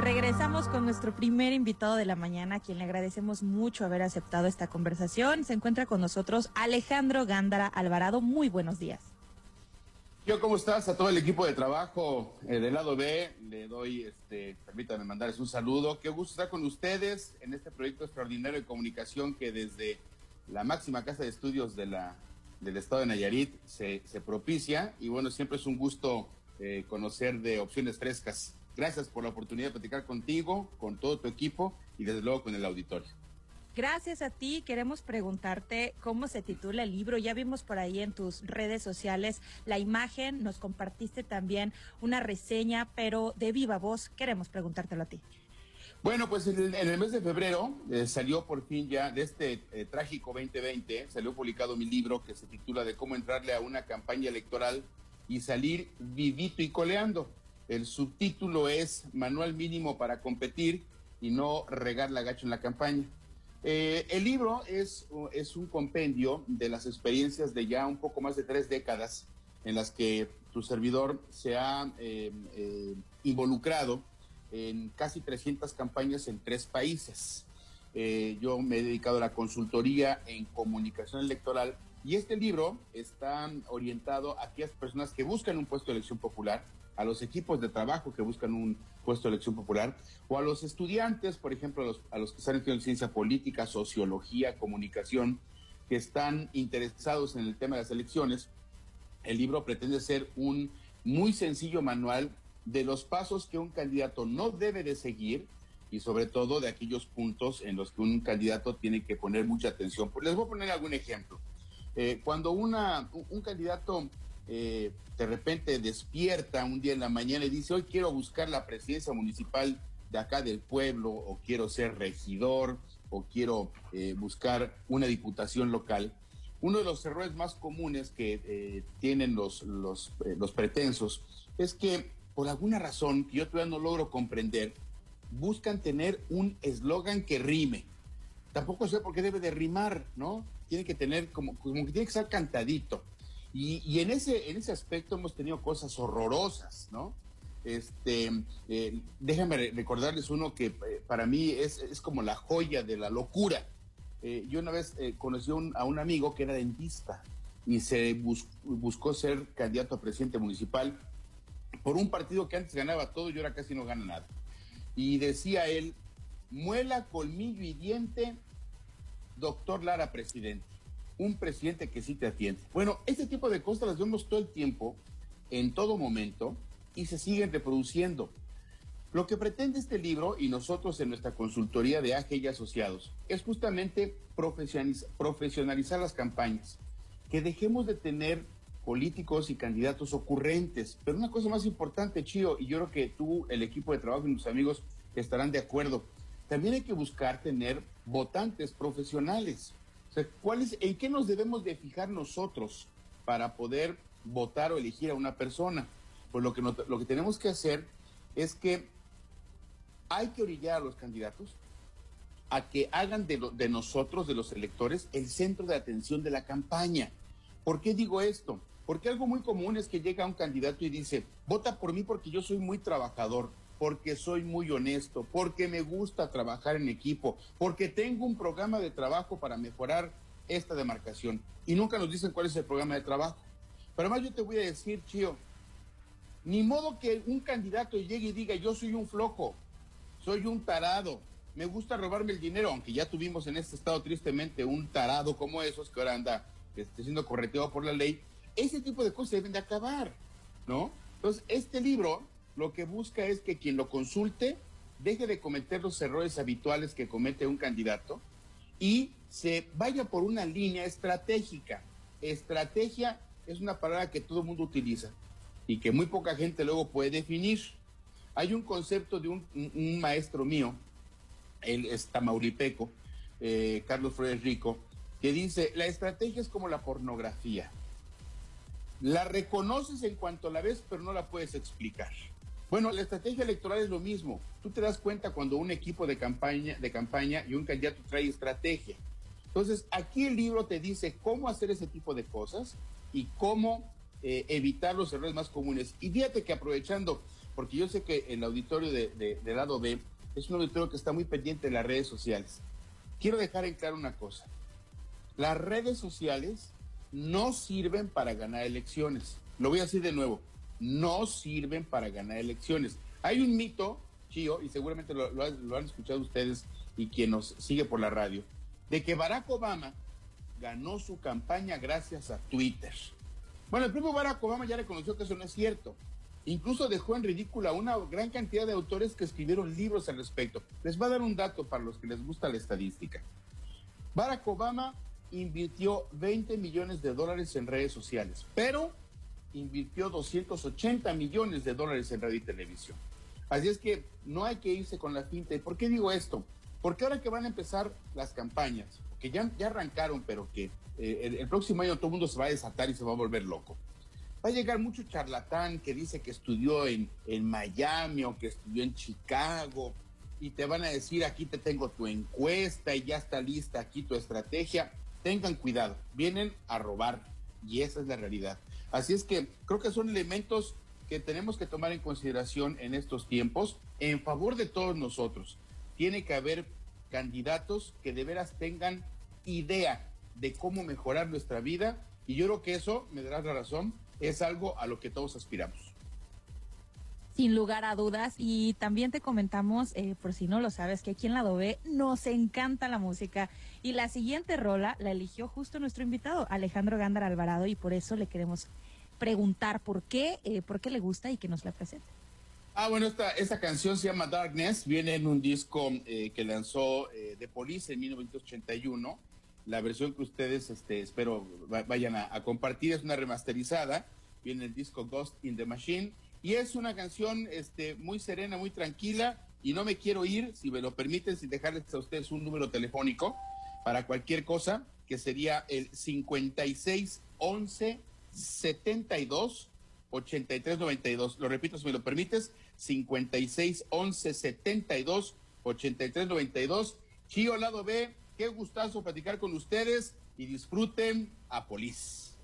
Regresamos con nuestro primer invitado de la mañana, a quien le agradecemos mucho haber aceptado esta conversación. Se encuentra con nosotros Alejandro Gándara Alvarado. Muy buenos días. Yo, ¿cómo estás? A todo el equipo de trabajo eh, del lado B, le doy, este, permítanme mandarles un saludo. Qué gusto estar con ustedes en este proyecto extraordinario de comunicación que desde la máxima casa de estudios del estado de Nayarit se, se propicia. Y bueno, siempre es un gusto eh, conocer de opciones frescas. Gracias por la oportunidad de platicar contigo, con todo tu equipo y desde luego con el auditorio. Gracias a ti. Queremos preguntarte cómo se titula el libro. Ya vimos por ahí en tus redes sociales la imagen, nos compartiste también una reseña, pero de viva voz queremos preguntártelo a ti. Bueno, pues en el, mes de febrero eh, salió por fin ya de este eh, trágico 2020, salió publicado mi libro que se titula de cómo entrarle a una campaña electoral y salir vivito y coleando. El subtítulo es Manual mínimo para competir y no regar la gacho en la campaña. Eh, el libro es, es un compendio de las experiencias de ya un poco más de tres décadas en las que tu servidor se ha eh, eh, involucrado en casi 300 campañas en tres países. yo me he dedicado a la consultoría en comunicación electoral y este libro está orientado a aquellas personas que buscan un puesto de elección popular, a los equipos de trabajo que buscan un puesto de elección popular, o a los estudiantes, por ejemplo, a los, que están estudiando ciencia política, sociología, comunicación, que están interesados en el tema de las elecciones. El libro pretende ser un muy sencillo manual de los pasos que un candidato no debe de seguir y sobre todo de aquellos puntos en los que un candidato tiene que poner mucha atención. Les voy a poner algún ejemplo. Eh, cuando una, un, candidato eh, de repente despierta un día en la mañana y dice, hoy quiero buscar la presidencia municipal de acá del pueblo, o quiero ser regidor, o quiero eh, buscar una diputación local, uno de los errores más comunes que tienen los, los, los pretensos es que por alguna razón que yo todavía no logro comprender, buscan tener un eslogan que rime tampoco sé por qué debe de rimar, ¿no? Tiene que tener como, como que tiene que ser cantadito. Y, y, en, ese, en ese aspecto hemos tenido cosas horrorosas, ¿no? Este, eh, déjame recordarles uno que eh, para mí es, es, como la joya de la locura. Eh, yo una vez eh, conocí a un amigo que era dentista y se bus, buscó ser candidato a presidente municipal por un partido que antes ganaba todo y ahora casi no gana nada. Y decía él, muela, colmillo y diente, doctor Lara, presidente. Un presidente que sí te atiende. Bueno, este tipo de cosas las vemos todo el tiempo, en todo momento, y se siguen reproduciendo. Lo que pretende este libro y nosotros en nuestra consultoría de AG y Asociados es justamente profesionalizar las campañas, que dejemos de tener políticos y candidatos ocurrentes. Pero una cosa más importante, Chío, y yo creo que tú, el equipo de trabajo y tus amigos estarán de acuerdo, también hay que buscar tener votantes profesionales. O sea, ¿cuál ¿En qué nos debemos de fijar nosotros para poder votar o elegir a una persona? Pues lo que, lo que tenemos que hacer es que hay que orillar a los candidatos a que hagan de, de nosotros, de los electores, el centro de atención de la campaña. ¿Por qué digo esto? Porque algo muy común es que llega un candidato y dice, vota por mí porque yo soy muy trabajador porque soy muy honesto, porque me gusta trabajar en equipo, porque tengo un programa de trabajo para mejorar esta demarcación. Y nunca nos dicen cuál es el programa de trabajo. Pero además yo te voy a decir, Chío, ni modo que un candidato llegue y diga, yo soy un flojo, soy un tarado, me gusta robarme el dinero, aunque ya tuvimos en este estado tristemente un tarado como esos que ahora anda este, siendo correteado por la ley. Ese tipo de cosas deben de acabar, ¿no? Entonces, este libro lo que busca es que quien lo consulte deje de cometer los errores habituales que comete un candidato y se vaya por una línea estratégica. Estrategia es una palabra que todo el mundo utiliza y que muy poca gente luego puede definir. Hay un concepto de un, maestro mío, él es tamaulipeco, eh, Carlos Flores Rico, que dice, la estrategia es como la pornografía. La reconoces en cuanto la ves, pero no la puedes explicar. Bueno, la estrategia electoral es lo mismo. Tú te das cuenta cuando un equipo de campaña, de campaña y un candidato trae estrategia. Entonces, aquí el libro te dice cómo hacer ese tipo de cosas y cómo eh, evitar los errores más comunes. Y fíjate que aprovechando, porque yo sé que el auditorio de, de, lado B es un auditorio que está muy pendiente de las redes sociales. Quiero dejar en claro una cosa. Las redes sociales no sirven para ganar elecciones. Lo voy a decir de nuevo. No sirven para ganar elecciones. Hay un mito, Chío, y seguramente lo, han escuchado ustedes y quien nos sigue por la radio, de que Barack Obama ganó su campaña gracias a Twitter. Bueno, el propio Barack Obama ya reconoció que eso no es cierto. Incluso dejó en ridícula una gran cantidad de autores que escribieron libros al respecto. Les voy a dar un dato para los que les gusta la estadística. Barack Obama invirtió 20 millones de dólares en redes sociales, pero invirtió 280 millones de dólares en radio y televisión. Así es que no hay que irse con la finta. ¿Y por qué digo esto? Porque ahora que van a empezar las campañas, que ya, ya arrancaron, pero que eh, el, próximo año todo el mundo se va a desatar y se va a volver loco. Va a llegar mucho charlatán que dice que estudió en, en Miami o que estudió en Chicago y te van a decir aquí te tengo tu encuesta y ya está lista aquí tu estrategia. Tengan cuidado, vienen a robar y esa es la realidad. Así es que creo que son elementos que tenemos que tomar en consideración en estos tiempos en favor de todos nosotros tiene que haber candidatos que de veras tengan idea de cómo mejorar nuestra vida y yo creo que eso, me darás la razón, es algo a lo que todos aspiramos. Sin lugar a dudas. Y también te comentamos, eh, por si no lo sabes, que aquí en la B nos encanta la música. Y la siguiente rola la eligió justo nuestro invitado, Alejandro Gándara Alvarado, y por eso le queremos preguntar por qué, eh, por qué le gusta y que nos la presente. Ah, bueno, esta, esta canción se llama Darkness, viene en un disco eh, que lanzó eh, The Police en 1981. La versión que ustedes, este, espero, vayan a, compartir es una remasterizada. Viene el disco Ghost in the Machine. Y es una canción este, muy serena, muy tranquila. Y no me quiero ir, si me lo permiten, sin dejarles a ustedes un número telefónico para cualquier cosa, que sería el 5611 72 8392. Lo repito, si me lo permites, 56 11 72 83 92. Chío Lado B, qué gustazo platicar con ustedes y disfruten a Polis.